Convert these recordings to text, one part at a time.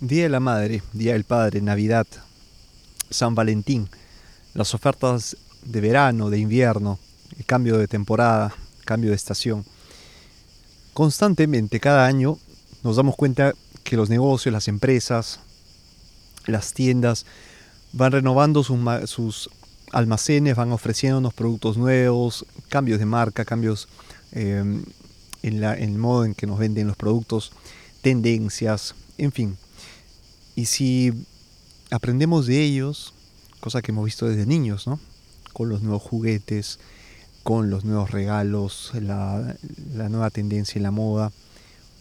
Día de la Madre, Día del Padre, Navidad, San Valentín, las ofertas de verano, de invierno, el cambio de temporada, cambio de estación. Constantemente, cada año, nos damos cuenta que los negocios, las empresas, las tiendas van renovando sus, almacenes, van ofreciéndonos productos nuevos, cambios de marca, cambios em, en, en el modo en que nos venden los productos, tendencias, en fin. Y si aprendemos de ellos, cosa que hemos visto desde niños, ¿no? Con los nuevos juguetes, con los nuevos regalos, la, nueva tendencia en la moda,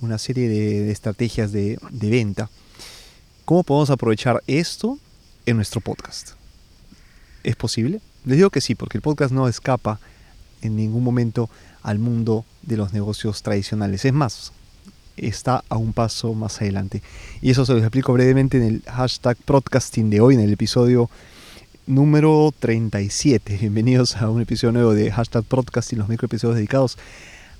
una serie de, estrategias de, de venta. ¿Cómo podemos aprovechar esto en nuestro podcast? ¿Es posible? Les digo que sí, porque el podcast no escapa en ningún momento al mundo de los negocios tradicionales. Es más, está a un paso más adelante. Y eso se lo explico brevemente en el hashtag podcasting de hoy, en el episodio número 37. Bienvenidos a un episodio nuevo de hashtag podcasting, los microepisodios dedicados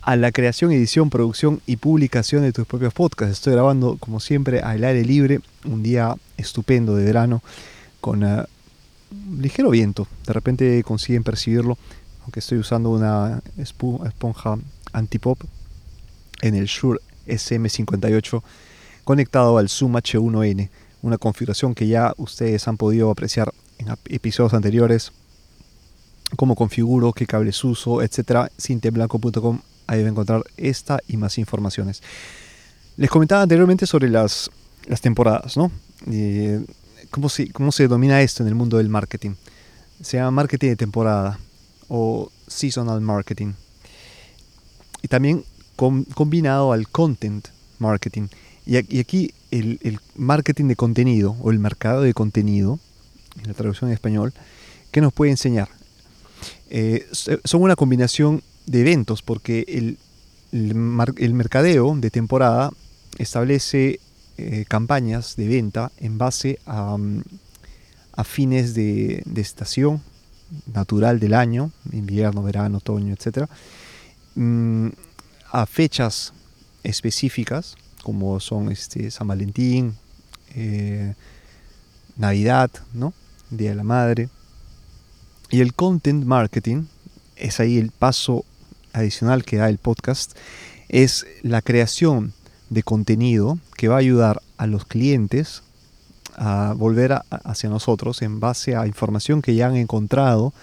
a la creación, edición, producción y publicación de tus propios podcasts. Estoy grabando, como siempre, al aire libre, un día estupendo de verano, con uh, ligero viento. De repente consiguen percibirlo, aunque estoy usando una esponja antipop en el Shure SM58 conectado al Zoom H1N, una configuración que ya ustedes han podido apreciar en episodios anteriores, cómo configuro, qué cables uso, etcétera, cinteblanco.com, ahí va a encontrar esta y más informaciones. Les comentaba anteriormente sobre las, las temporadas, ¿no? Eh, ¿cómo, se, ¿Cómo se domina esto en el mundo del marketing? Se llama marketing de temporada o seasonal marketing. Y también combinado al content marketing. Y, aquí el, marketing de contenido o el mercado de contenido, en la traducción en español, ¿qué nos puede enseñar? Eh, son una combinación de eventos porque el, el, mercadeo de temporada establece eh, campañas de venta en base a, mm, a fines de, de, estación natural del año, invierno, verano, otoño, etc a fechas específicas, como son este, San Valentín, eh, Navidad, ¿no? Día de la Madre. Y el content marketing, es ahí el paso adicional que da el podcast, es la creación de contenido que va a ayudar a los clientes a volver hacia nosotros en base a información que ya han encontrado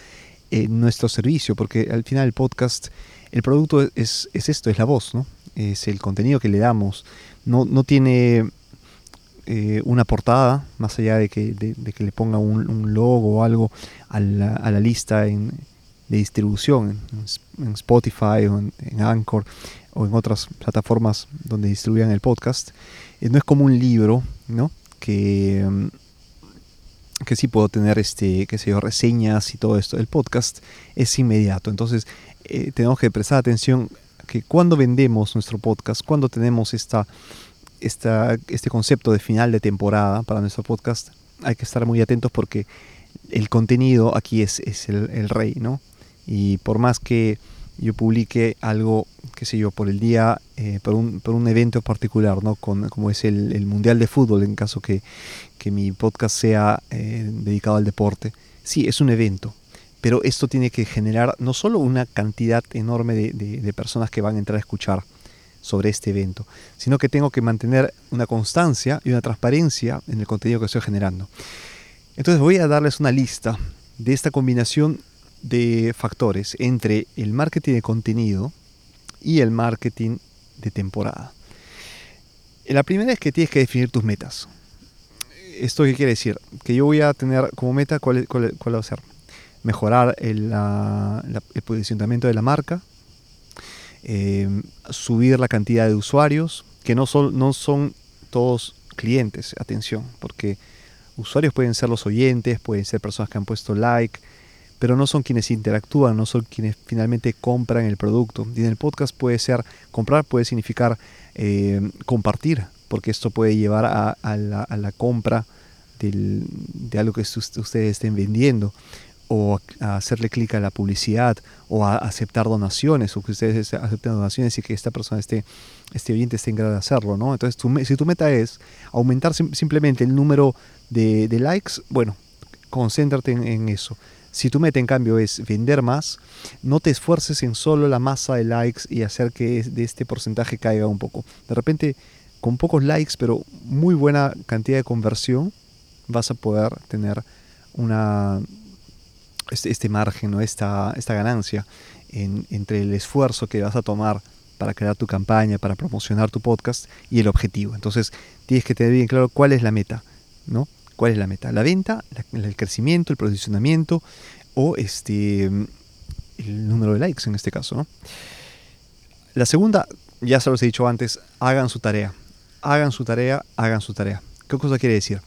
en nuestro servicio, porque al final el podcast el producto es, esto, es la voz, ¿no? Es el contenido que le damos. No, no tiene eh, una portada, más allá de que, que le ponga un, logo o algo a la, lista de distribución, en, Spotify o en, Anchor o en otras plataformas donde distribuyan el podcast. Eh, no es como un libro, ¿no? Que, mm, que sí puedo tener este, qué sé yo, reseñas y todo esto. El podcast es inmediato. Entonces, eh, tenemos que prestar atención que cuando vendemos nuestro podcast, cuando tenemos esta, esta, este concepto de final de temporada para nuestro podcast, hay que estar muy atentos porque el contenido aquí es, es el, rey, ¿no? Y por más que yo publique algo, qué sé yo, por el día, eh, por, un, por, un, evento particular, ¿no? Con, como es el, Mundial de Fútbol, en caso que, que mi podcast sea eh, dedicado al deporte. Sí, es un evento, pero esto tiene que generar no solo una cantidad enorme de, personas que van a entrar a escuchar sobre este evento, sino que tengo que mantener una constancia y una transparencia en el contenido que estoy generando. Entonces voy a darles una lista de esta combinación de factores entre el marketing de contenido y el marketing de temporada. La primera es que tienes que definir tus metas. ¿Esto qué quiere decir? Que yo voy a tener como meta cuál, cuál va a ser mejorar el, posicionamiento de la marca, eh, subir la cantidad de usuarios, que no son, no son todos clientes, atención, porque usuarios pueden ser los oyentes, pueden ser personas que han puesto like, pero no son quienes interactúan, no son quienes finalmente compran el producto. Y en el podcast puede ser, comprar puede significar eh, compartir, porque esto puede llevar a, la, compra de algo que ustedes estén vendiendo o a hacerle clic a la publicidad o a aceptar donaciones o que ustedes acepten donaciones y que esta persona esté, este oyente esté en grado de hacerlo, ¿no? Entonces, si tu meta es aumentar simplemente el número de, likes, bueno, concéntrate en, eso. Si tu meta en cambio es vender más, no te esfuerces en solo la masa de likes y hacer que de este porcentaje caiga un poco. De repente, con pocos likes, pero muy buena cantidad de conversión, vas a poder tener una, este, este margen, ¿no? esta, esta ganancia entre el esfuerzo que vas a tomar para crear tu campaña, para promocionar tu podcast y el objetivo. Entonces tienes que tener bien claro cuál es la meta, ¿no? ¿Cuál es la meta? ¿La venta, el crecimiento, el posicionamiento o este, el número de likes en este caso. La segunda, ya se los he dicho antes, hagan su tarea. Hagan su tarea, hagan su tarea. ¿Qué cosa quiere decir?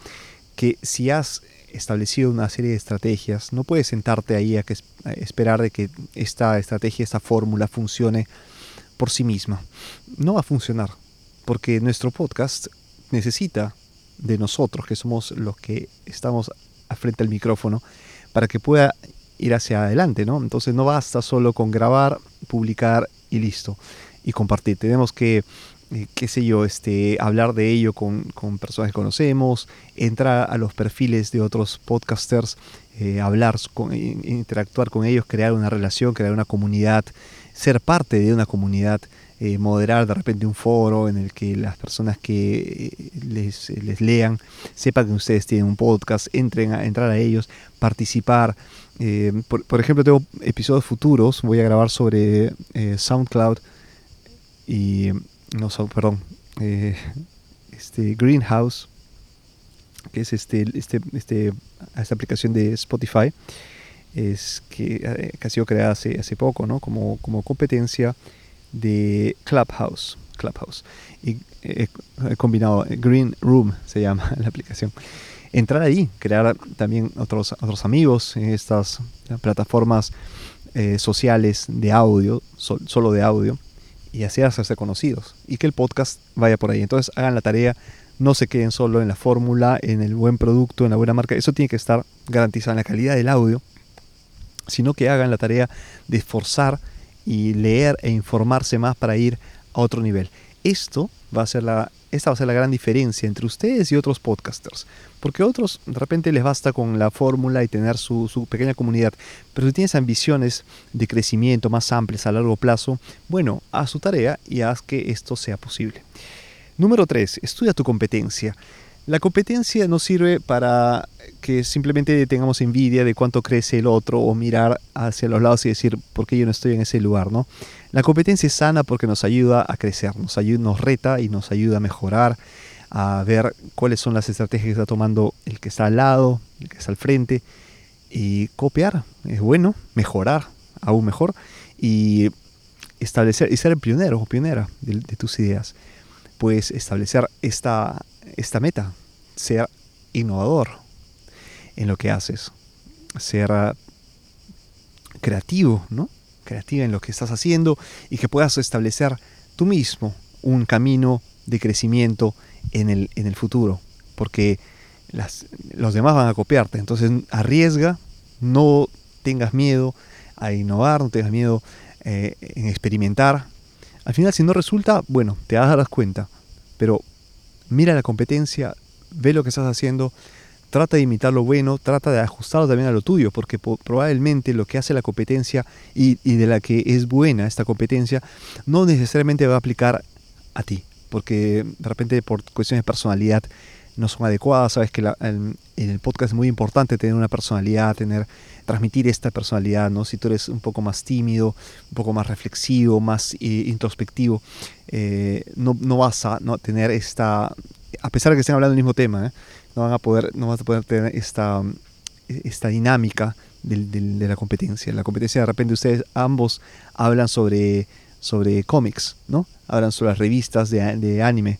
Que si has establecido una serie de estrategias, no puedes sentarte ahí a, que, esperar de que esta estrategia, esta fórmula funcione por sí misma. No va a funcionar, porque nuestro podcast necesita de nosotros, que somos los que estamos frente al micrófono, para que pueda ir hacia adelante, ¿no? Entonces no basta solo con grabar, publicar y listo, y compartir. Tenemos que eh, qué sé yo, este, hablar de ello con, personas que conocemos, entrar a los perfiles de otros podcasters, eh, hablar, con, interactuar con ellos, crear una relación, crear una comunidad, ser parte de una comunidad, eh, moderar de repente un foro en el que las personas que les, lean sepan que ustedes tienen un podcast, entren a, entrar a ellos, participar. por, por, ejemplo, tengo episodios futuros, voy a grabar sobre SoundCloud y no, perdón, eh, este Greenhouse, que es este, este, este, esta aplicación de Spotify, es que, eh, ha sido creada hace, hace poco, ¿no? Como, como competencia de Clubhouse. Clubhouse. Y he combinado Green Room, se llama la aplicación. Entrar ahí, crear también otros, otros amigos en estas plataformas eh, sociales de audio, solo de audio y así hacerse conocidos y que el podcast vaya por ahí. Entonces hagan la tarea, no se queden solo en la fórmula, en el buen producto, en la buena marca. Eso tiene que estar garantizado en la calidad del audio, sino que hagan la tarea de esforzar y leer e informarse más para ir a otro nivel. Esto va a ser la esta va a ser la gran diferencia entre ustedes y otros podcasters. Porque a otros de repente les basta con la fórmula y tener su, pequeña comunidad. Pero si tienes ambiciones de crecimiento más amplias a largo plazo, bueno, haz su tarea y haz que esto sea posible. Número 3. Estudia tu competencia. La competencia no sirve para que simplemente tengamos envidia de cuánto crece el otro o mirar hacia los lados y decir por qué yo no estoy en ese lugar, ¿no? La competencia es sana porque nos ayuda a crecer, nos, ayuda, nos reta y nos ayuda a mejorar, a ver cuáles son las estrategias que está tomando el que está al lado, el que está al frente y copiar, es bueno, mejorar, aún mejor y establecer y ser el pionero o pionera de, de tus ideas. Pues establecer esta esta meta, ser innovador en lo que haces, ser ah, creativo, ¿no? Creativa en lo que estás haciendo y que puedas establecer tú mismo un camino de crecimiento en el, en el futuro, porque las, los demás van a copiarte, entonces arriesga, no tengas miedo a innovar, no tengas miedo eh, en experimentar. Al final, si no resulta, bueno, te vas a dar cuenta, pero mira la competencia, ve lo que estás haciendo, trata de imitar lo bueno, trata de ajustarlo también a lo tuyo, porque probablemente lo que hace la competencia y, de la que es buena esta competencia, no necesariamente va a aplicar a ti, porque de repente por cuestiones de personalidad no son adecuadas, sabes que en, el podcast es muy importante tener una personalidad, tener transmitir esta personalidad, ¿no? Si tú eres un poco más tímido, un poco más reflexivo, más eh, introspectivo, eh, no, no, vas a no, tener esta, a pesar de que estén hablando del mismo tema, ¿eh? no van a poder, no vas a poder tener esta, esta dinámica de la competencia. La competencia de repente ustedes ambos hablan sobre, sobre cómics, ¿no? Hablan sobre las revistas de, de anime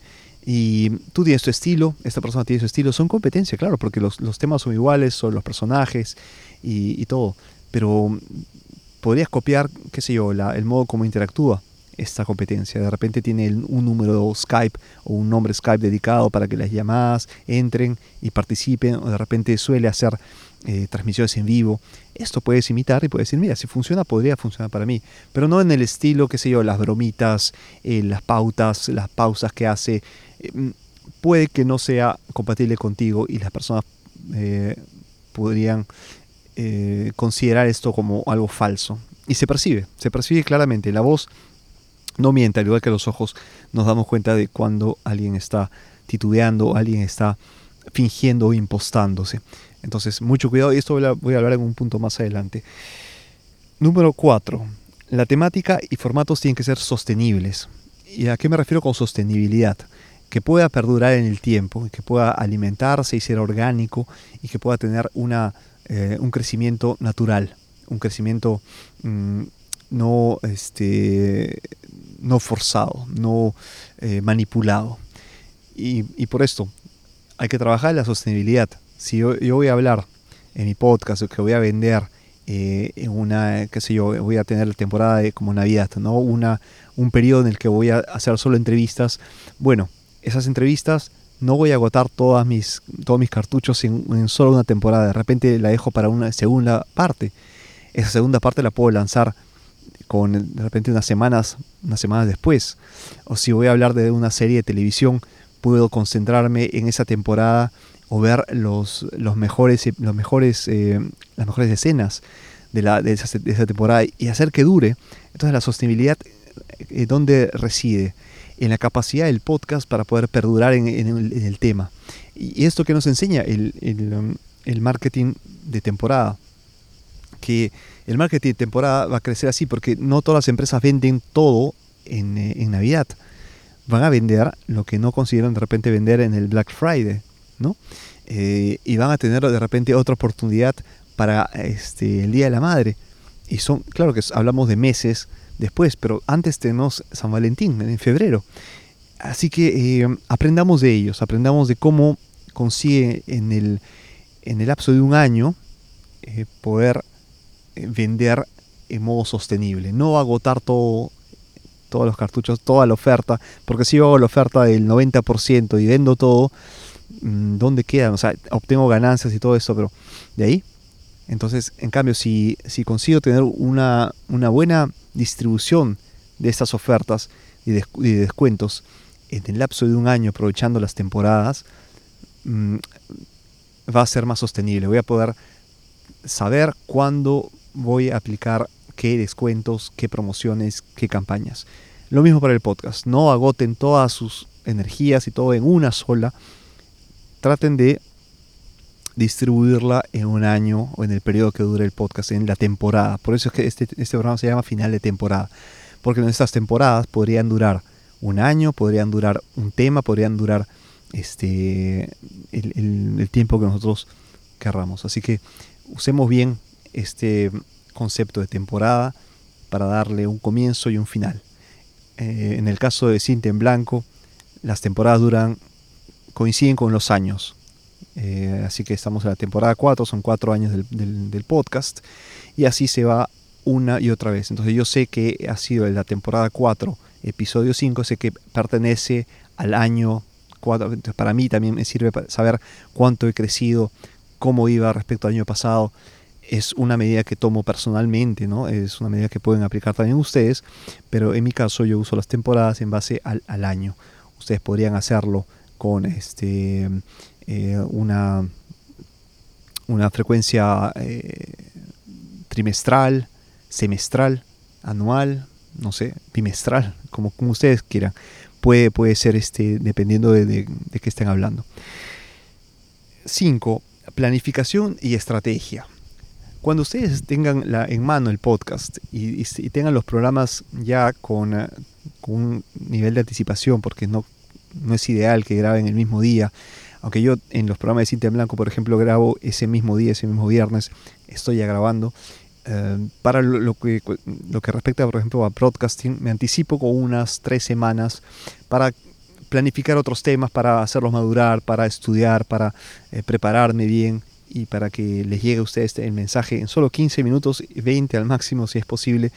y tú tienes tu estilo, esta persona tiene su estilo, son competencia, claro, porque los, los temas son iguales, son los personajes y, y, todo. Pero podrías copiar, qué sé yo, la, el modo como interactúa esta competencia. De repente tiene un número Skype o un nombre Skype dedicado para que las llamadas entren y participen, o de repente suele hacer eh, transmisiones en vivo. Esto puedes imitar y puedes decir, mira, si funciona, podría funcionar para mí. Pero no en el estilo, qué sé yo, las bromitas, eh, las pautas, las pausas que hace. Eh, puede que no sea compatible contigo y las personas podrían considerar esto como algo falso. Y se percibe, se percibe claramente. La voz no miente, al igual que los ojos nos damos cuenta de cuando alguien está titubeando, alguien está fingiendo o impostándose. Entonces, mucho cuidado y esto voy a hablar en un punto más adelante. Número 4. La temática y formatos tienen que ser sostenibles. ¿Y a qué me refiero con sostenibilidad? Que pueda perdurar en el tiempo, que pueda alimentarse y ser orgánico y que pueda tener una, eh, un crecimiento natural, un crecimiento mm, no, este, no forzado, no eh, manipulado. Y, y por esto hay que trabajar en la sostenibilidad si yo, voy a hablar en mi podcast o que voy a vender eh, en una, qué sé yo, voy a tener la temporada de como Navidad, ¿no? Una, un periodo en el que voy a hacer solo entrevistas. Bueno, esas entrevistas no voy a agotar todas mis, todos mis cartuchos en, en, solo una temporada. De repente la dejo para una segunda parte. Esa segunda parte la puedo lanzar con de repente unas semanas, unas semanas después. O si voy a hablar de una serie de televisión, puedo concentrarme en esa temporada o ver los, los mejores, los mejores, eh, las mejores escenas de, la, de, esa, temporada y hacer que dure. Entonces la sostenibilidad, eh, ¿dónde reside? En la capacidad del podcast para poder perdurar en, el, tema. Y esto que nos enseña el, um, el, marketing de temporada. Que el marketing de temporada va a crecer así porque no todas las empresas venden todo en, eh, en Navidad. Van a vender lo que no consideran de repente vender en el Black Friday ¿no? Eh, y van a tener de repente otra oportunidad para este, el Día de la Madre. Y son, claro que hablamos de meses después, pero antes tenemos San Valentín, en febrero. Así que eh, aprendamos de ellos, aprendamos de cómo consigue en el, en el lapso de un año eh, poder vender en modo sostenible, no agotar todo todos los cartuchos, toda la oferta, porque si yo hago la oferta del 90% y vendo todo, dónde quedan, o sea, obtengo ganancias y todo eso, pero de ahí. Entonces, en cambio, si, si consigo tener una, una buena distribución de estas ofertas y, de, descuentos en el lapso de un año, aprovechando las temporadas, mm, va a ser más sostenible. Voy a poder saber cuándo voy a aplicar qué descuentos, qué promociones, qué campañas. Lo mismo para el podcast. No agoten todas sus energías y todo en una sola traten de distribuirla en un año o en el periodo que dure el podcast, en la temporada. Por eso es que este, este programa se llama final de temporada. Porque en estas temporadas podrían durar un año, podrían durar un tema, podrían durar este, el, tiempo que nosotros querramos. Así que usemos bien este concepto de temporada para darle un comienzo y un final. Eh, en el caso de Cinta en Blanco, las temporadas duran coinciden con los años. Eh, así que estamos en la temporada 4, son cuatro años del, podcast, y así se va una y otra vez. Entonces yo sé que ha sido la temporada 4, episodio 5, sé que pertenece al año 4. Entonces para mí también me sirve saber cuánto he crecido, cómo iba respecto al año pasado. Es una medida que tomo personalmente, ¿no? Es una medida que pueden aplicar también ustedes, pero en mi caso yo uso las temporadas en base al año. Ustedes podrían hacerlo con este, eh, una, una frecuencia eh, trimestral, semestral, anual, no sé, bimestral, como, como ustedes quieran. Puede, puede ser este, dependiendo de, de, qué estén hablando. 5. Planificación y estrategia. Cuando ustedes tengan en mano el podcast y, y, tengan los programas ya con, con, un nivel de anticipación, porque no no es ideal que graben el mismo día. Aunque yo en los programas de Cinta en Blanco, por ejemplo, grabo ese mismo día, ese mismo viernes, estoy ya grabando. Eh, para lo, que, lo que respecta, por ejemplo, a broadcasting, me anticipo con unas tres semanas para planificar otros temas, para hacerlos madurar, para estudiar, para eh, prepararme bien y para que les llegue a ustedes el mensaje en solo 15 minutos, 20 al máximo si es posible,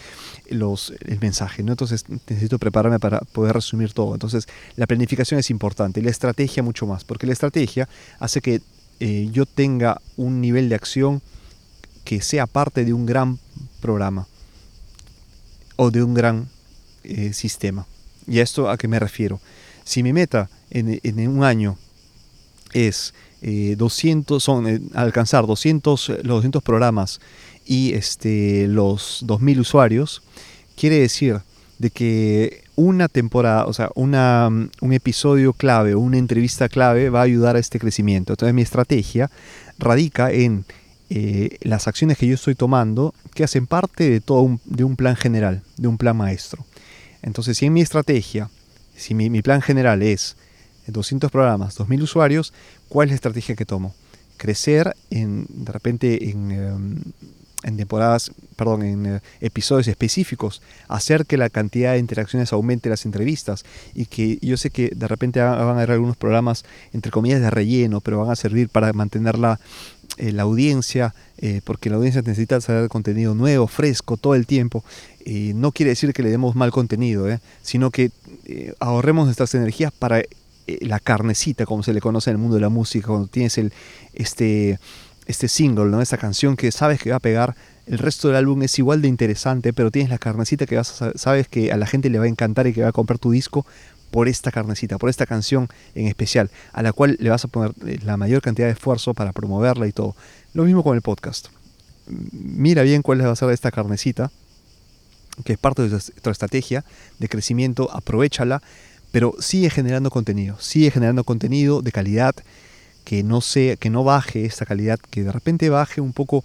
los, el mensaje. ¿no? Entonces necesito prepararme para poder resumir todo. Entonces la planificación es importante, la estrategia mucho más, porque la estrategia hace que eh, yo tenga un nivel de acción que sea parte de un gran programa o de un gran eh, sistema. ¿Y a esto a qué me refiero? Si mi meta en, en un año es 200, eh, son eh, alcanzar 200, los 200 programas y este, los 2.000 usuarios, quiere decir de que una temporada, o sea, una, un episodio clave una entrevista clave va a ayudar a este crecimiento. Entonces mi estrategia radica en eh, las acciones que yo estoy tomando que hacen parte de todo un, de un plan general, de un plan maestro. Entonces si en mi estrategia, si mi, mi plan general es 200 programas, 2.000 usuarios, ¿cuál es la estrategia que tomo? Crecer en, de repente en, em, temporadas, perdón, en eh, episodios específicos, hacer que la cantidad de interacciones aumente las entrevistas y que yo sé que de repente van a haber algunos programas, entre comillas, de relleno, pero van a servir para mantener la, eh, audiencia, eh, porque la audiencia necesita saber contenido nuevo, fresco, todo el tiempo. no quiere decir que le demos mal contenido, sino que ahorremos nuestras energías para la carnecita, como se le conoce en el mundo de la música, cuando tienes el, este, este single, ¿no? esta canción que sabes que va a pegar, el resto del álbum es igual de interesante, pero tienes la carnecita que vas sabes que a la gente le va a encantar y que va a comprar tu disco por esta carnecita, por esta canción en especial, a la cual le vas a poner eh, la mayor cantidad de esfuerzo para promoverla y todo. Lo mismo con el podcast. Mira bien cuál va a ser esta carnecita, que es parte de tu estrategia de crecimiento, aprovechala pero sigue generando contenido, sigue generando contenido de calidad, que no, sea, que no baje esta calidad, que de repente baje un poco,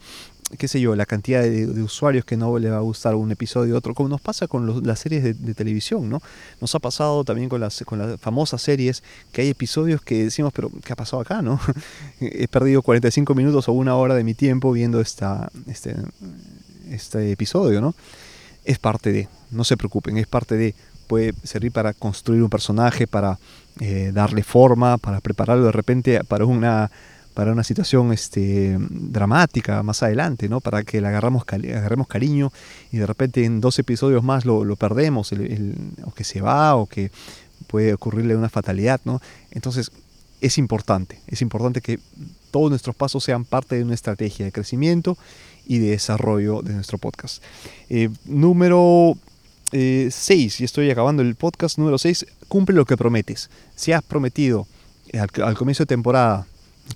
qué sé yo, la cantidad de, usuarios que no le va a gustar un episodio u otro, como nos pasa con las series de, televisión, ¿no? Nos ha pasado también con las, con las famosas series, que hay episodios que decimos, pero ¿qué ha pasado acá, no? He perdido 45 minutos o una hora de mi tiempo viendo esta, este, este episodio, ¿no? Es parte de, no se preocupen, es parte de puede servir para construir un personaje, para eh, darle forma, para prepararlo de repente para una, para una situación este, dramática más adelante, ¿no? para que le agarramos, agarremos cariño y de repente en dos episodios más lo, perdemos, o que se va, o que puede ocurrirle una fatalidad. ¿no? Entonces es importante, es importante que todos nuestros pasos sean parte de una estrategia de crecimiento y de desarrollo de nuestro podcast. Eh, número 6, eh, y estoy acabando el podcast número 6, cumple lo que prometes. Si has prometido al, comienzo de temporada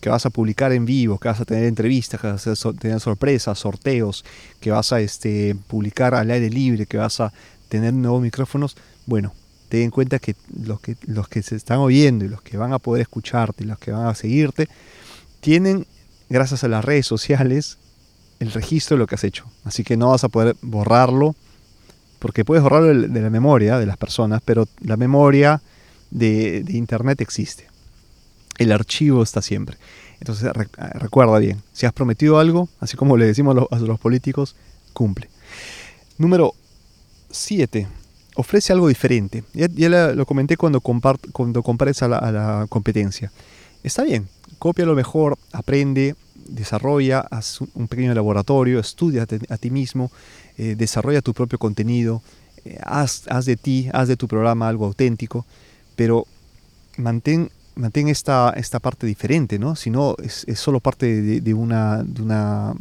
que vas a publicar en vivo, que vas a tener entrevistas, que vas a tener sorpresas, sorteos, que vas a este, publicar al aire libre, que vas a tener nuevos micrófonos, bueno, ten en cuenta que los, que los que se están oyendo y los que van a poder escucharte y los que van a seguirte, tienen, gracias a las redes sociales, el registro de lo que has hecho. Así que no vas a poder borrarlo porque puedes borrarlo de la memoria de las personas, pero la memoria de, Internet existe. El archivo está siempre. Entonces recuerda bien, si has prometido algo, así como le decimos a los, políticos, cumple. Número 7. Ofrece algo diferente. Ya, lo comenté cuando, cuando compares a la, a la competencia. Está bien, copia lo mejor, aprende, desarrolla, haz un pequeño laboratorio, estudia a ti mismo, eh, desarrolla tu propio contenido, eh, haz, de ti, haz de tu programa algo auténtico, pero mantén, mantén esta, esta parte diferente, ¿no? Si no, es, solo parte de, una, de, una,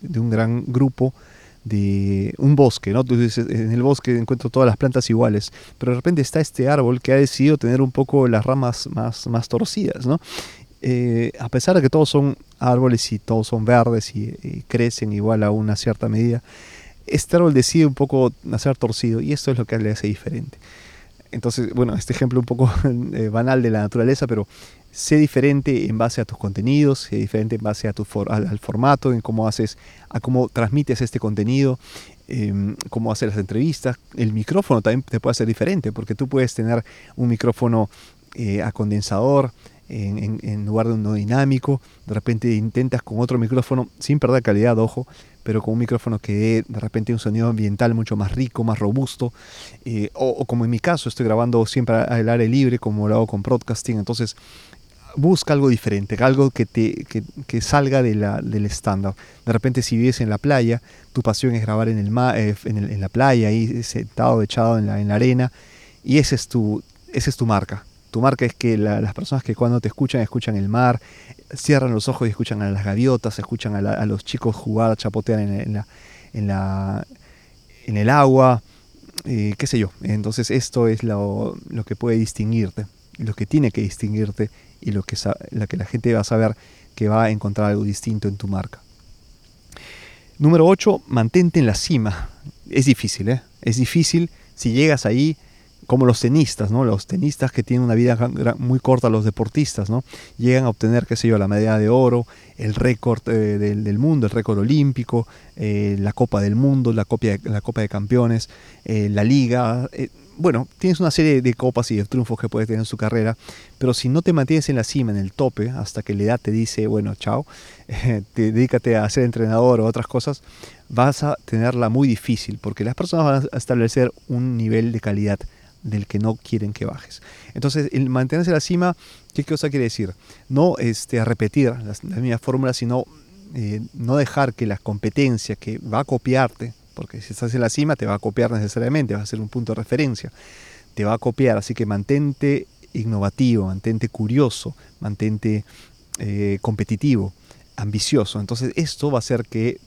de un gran grupo de un bosque, ¿no? Tú en el bosque encuentro todas las plantas iguales, pero de repente está este árbol que ha decidido tener un poco las ramas más, más torcidas, ¿no? Eh, a pesar de que todos son árboles y todos son verdes y, crecen igual a una cierta medida, este árbol decide un poco nacer torcido y esto es lo que le hace diferente. Entonces, bueno, este ejemplo un poco eh, banal de la naturaleza, pero sé diferente en base a tus contenidos, sé diferente en base a al, formato, en cómo haces, a cómo transmites este contenido, em, cómo hacer las entrevistas. El micrófono también te puede hacer diferente, porque tú puedes tener un micrófono eh, a condensador, en, lugar de uno dinámico. De repente intentas con otro micrófono, sin perder calidad, ojo, pero con un micrófono que dé de repente un sonido ambiental mucho más rico, más robusto. Eh, o, como en mi caso, estoy grabando siempre al aire libre, como lo hago con broadcasting. Entonces, busca algo diferente, algo que, te, que, salga de la, del estándar. De repente si vives en la playa, tu pasión es grabar en, el, eh, en, la playa, ahí sentado, echado en la, en la arena, y ese es tu, esa es tu marca. Tu marca es que las personas que cuando te escuchan, escuchan el mar, cierran los ojos y escuchan a las gaviotas, escuchan a, los chicos jugar, chapotear en, la, en, la, en el agua, eh, qué sé yo. Entonces esto es lo, lo que puede distinguirte, lo que tiene que distinguirte y lo que, la que la gente va a saber que va a encontrar algo distinto en tu marca. Número 8, mantente en la cima. Es difícil, ¿eh? Es difícil. Si llegas ahí, como los tenistas, ¿no? Los tenistas que tienen una vida muy corta, los deportistas, ¿no? Llegan a obtener, qué sé yo, la medalla de oro, el récord eh, del, mundo, el récord olímpico, eh, la Copa del Mundo, la, la Copa de Campeones, eh, la Liga. bueno, tienes una serie de copas y de triunfos que puedes tener en su carrera, pero si no te mantienes en la cima, en el tope, hasta que la edad te dice, bueno, chao, te, dedícate a ser entrenador o otras cosas, vas a tenerla muy difícil, porque las personas van a establecer un nivel de calidad del que no quieren que bajes. Entonces, el mantenerse en la cima, ¿qué cosa quiere decir? No este, repetir las, mismas fórmulas, sino eh, no dejar que la competencia que va a copiarte, porque si estás en la cima te va a copiar necesariamente, va a ser un punto de referencia, te va a copiar, así que mantente innovativo, mantente curioso, mantente eh, competitivo, ambicioso. Entonces esto va a hacer que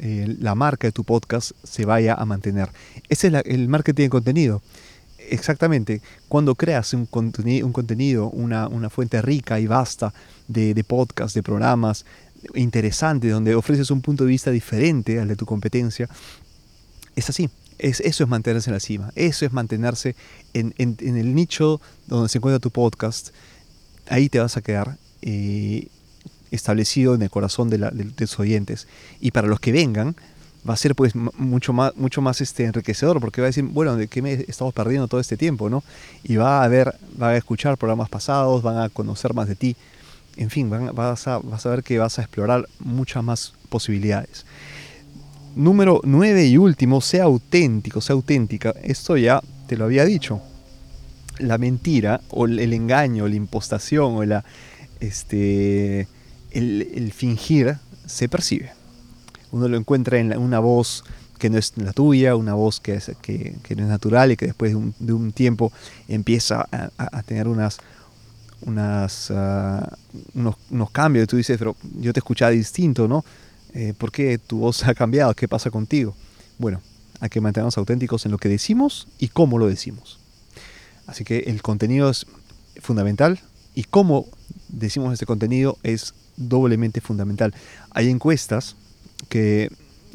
eh, la marca de tu podcast se vaya a mantener. Ese es el marketing de contenido exactamente, cuando creas un, contenido, una, fuente rica y vasta de, podcasts, de programas interesantes, donde ofreces un punto de vista diferente al de tu competencia, es así. Es, eso es mantenerse en la cima, eso es mantenerse en, el nicho donde se encuentra tu podcast. Ahí te vas a quedar eh, establecido en el corazón de, de tus oyentes. Y para los que vengan, va a ser pues mucho más, mucho más este, enriquecedor porque va a decir, bueno, ¿de qué me estamos perdiendo todo este tiempo? ¿no? Y va a ver, va a escuchar programas pasados, van a conocer más de ti. En fin, vas, a, vas a ver que vas a explorar muchas más posibilidades. Número 9 y último, sea auténtico, sea auténtica. Esto ya te lo había dicho. La mentira o el engaño, la impostación o la, este, el, el fingir se percibe uno lo encuentra en una voz que no es la tuya, una voz que, es, que, no es natural y que después de un, tiempo empieza a, tener unas, unas, ah, unos, cambios. Y tú dices, pero yo te escuchaba distinto, ¿no? Eh, ¿Por qué tu voz ha cambiado? ¿Qué pasa contigo? Bueno, hay que mantenernos auténticos en lo que decimos y cómo lo decimos. Así que el contenido es fundamental y cómo decimos este contenido es doblemente fundamental. Hay encuestas que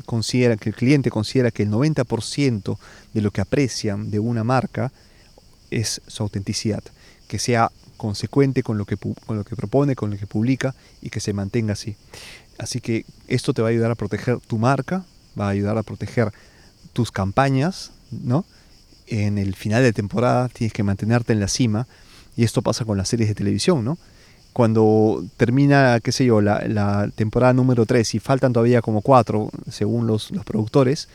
considera que el cliente considera que el 90% de lo que aprecian de una marca es su autenticidad, que sea consecuente con lo que, con lo que propone, con lo que publica y que se mantenga así. Así que esto te va a ayudar a proteger tu marca, va a ayudar a proteger tus campañas, ¿no? En el final de temporada tienes que mantenerte en la cima y esto pasa con las series de televisión, ¿no? Cuando termina, qué sé yo, la, temporada número 3 y faltan todavía como 4, según los, productores,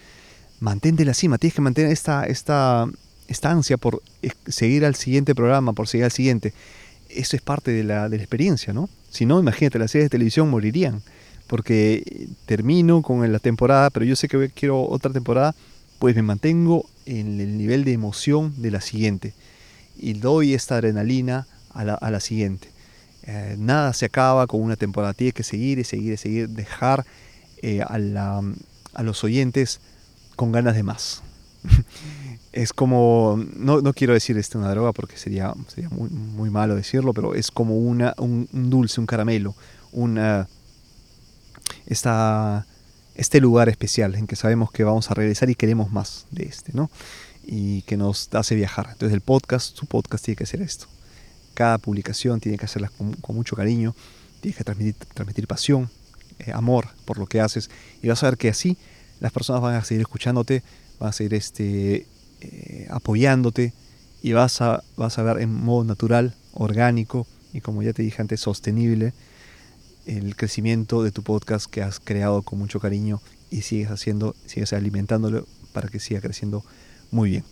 mantente la cima, tienes que mantener esta, esta, esta por seguir al siguiente programa, por seguir al siguiente. Eso es parte de la, de la experiencia, ¿no? Si no, imagínate, las series de televisión morirían, porque termino con la temporada, pero yo sé que quiero otra temporada, pues me mantengo en el nivel de emoción de la siguiente y doy esta adrenalina a la, a la siguiente. Eh, nada se acaba con una temporada, tiene que seguir y seguir y seguir, dejar eh, a, los oyentes con ganas de más. es como, no, quiero decir este una droga porque sería, sería muy, malo decirlo, pero es como una, un, dulce, un caramelo, una, esta, este lugar especial en que sabemos que vamos a regresar y queremos más de este, ¿no? Y que nos hace viajar. Entonces el podcast, su podcast tiene que ser esto cada publicación tiene que hacerla con, mucho cariño, tienes que transmitir, transmitir pasión, eh, amor por lo que haces y vas a ver que así las personas van a seguir escuchándote, van a seguir este, eh, apoyándote y vas a, vas a ver en modo natural, orgánico y como ya te dije antes, sostenible el crecimiento de tu podcast que has creado con mucho cariño y sigues haciendo, sigues alimentándolo para que siga creciendo muy bien.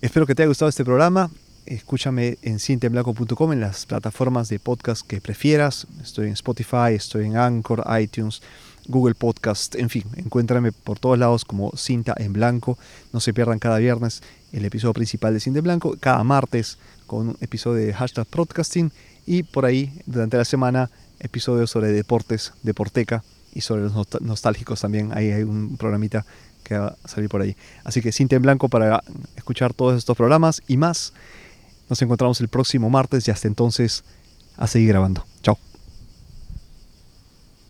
Espero que te haya gustado este programa escúchame en cintemblanco.com en las plataformas de podcast que prefieras. Estoy en Spotify, estoy en Anchor, iTunes, Google Podcast, en fin, encuéntrame por todos lados como Cinta en Blanco. No se pierdan cada viernes el episodio principal de Cinta en Blanco, cada martes con un episodio de hashtag podcasting y por ahí durante la semana episodios sobre deportes, deporteca y sobre los nostálgicos también. Ahí hay un programita que va a salir por ahí. Así que Cinta en Blanco para escuchar todos estos programas y más. Nos encontramos el próximo martes y hasta entonces a seguir grabando. Chao.